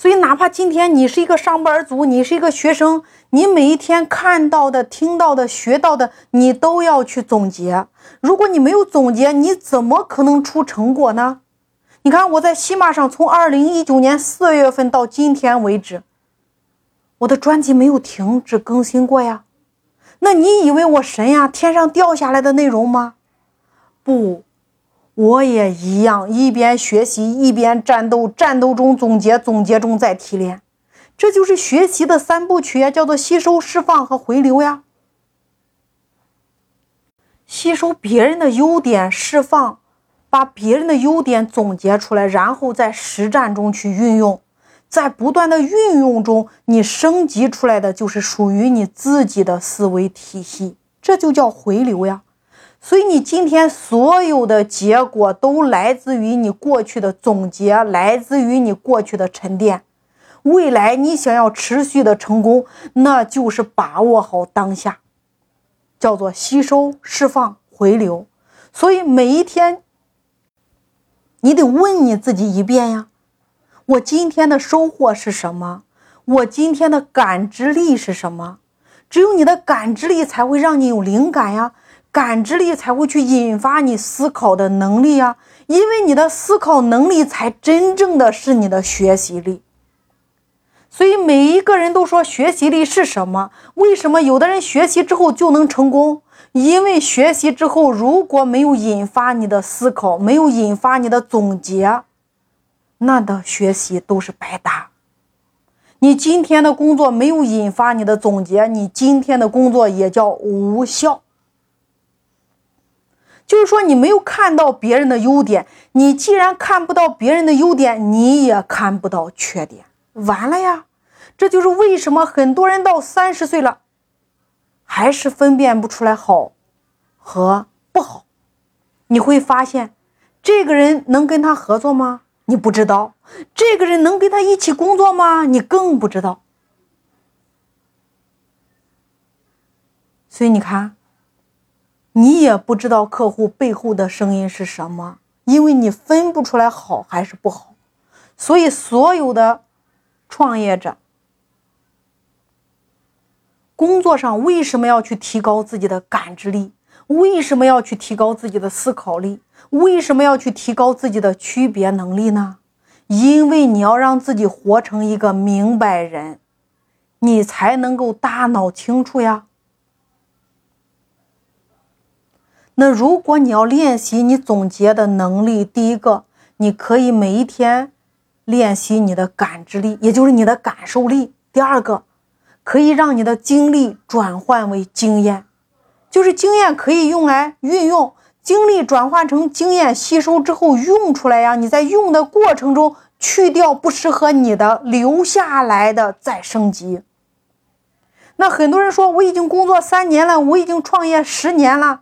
所以，哪怕今天你是一个上班族，你是一个学生，你每一天看到的、听到的、学到的，你都要去总结。如果你没有总结，你怎么可能出成果呢？你看，我在喜马上从二零一九年四月份到今天为止，我的专辑没有停止更新过呀。那你以为我神呀？天上掉下来的内容吗？不。我也一样，一边学习一边战斗，战斗中总结，总结中再提炼，这就是学习的三部曲呀，叫做吸收、释放和回流呀。吸收别人的优点，释放，把别人的优点总结出来，然后在实战中去运用，在不断的运用中，你升级出来的就是属于你自己的思维体系，这就叫回流呀。所以你今天所有的结果都来自于你过去的总结，来自于你过去的沉淀。未来你想要持续的成功，那就是把握好当下，叫做吸收、释放、回流。所以每一天，你得问你自己一遍呀：我今天的收获是什么？我今天的感知力是什么？只有你的感知力才会让你有灵感呀。感知力才会去引发你思考的能力啊，因为你的思考能力才真正的是你的学习力。所以每一个人都说学习力是什么？为什么有的人学习之后就能成功？因为学习之后如果没有引发你的思考，没有引发你的总结，那的学习都是白搭。你今天的工作没有引发你的总结，你今天的工作也叫无效。就是说，你没有看到别人的优点，你既然看不到别人的优点，你也看不到缺点，完了呀！这就是为什么很多人到三十岁了，还是分辨不出来好和不好。你会发现，这个人能跟他合作吗？你不知道。这个人能跟他一起工作吗？你更不知道。所以你看。你也不知道客户背后的声音是什么，因为你分不出来好还是不好。所以，所有的创业者工作上为什么要去提高自己的感知力？为什么要去提高自己的思考力？为什么要去提高自己的区别能力呢？因为你要让自己活成一个明白人，你才能够大脑清楚呀。那如果你要练习你总结的能力，第一个，你可以每一天练习你的感知力，也就是你的感受力。第二个，可以让你的经历转换为经验，就是经验可以用来运用，经历转换成经验，吸收之后用出来呀。你在用的过程中去掉不适合你的，留下来的再升级。那很多人说，我已经工作三年了，我已经创业十年了。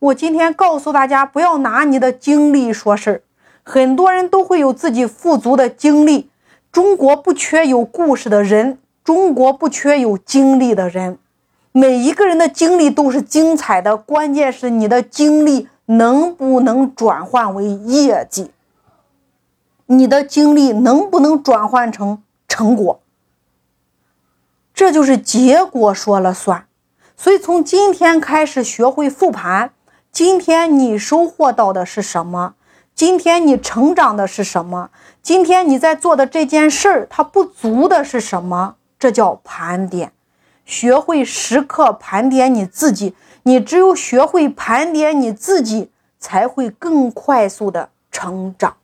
我今天告诉大家，不要拿你的经历说事儿。很多人都会有自己富足的经历。中国不缺有故事的人，中国不缺有经历的人。每一个人的经历都是精彩的，关键是你的经历能不能转换为业绩？你的经历能不能转换成成果？这就是结果说了算。所以从今天开始学会复盘。今天你收获到的是什么？今天你成长的是什么？今天你在做的这件事儿，它不足的是什么？这叫盘点。学会时刻盘点你自己，你只有学会盘点你自己，才会更快速的成长。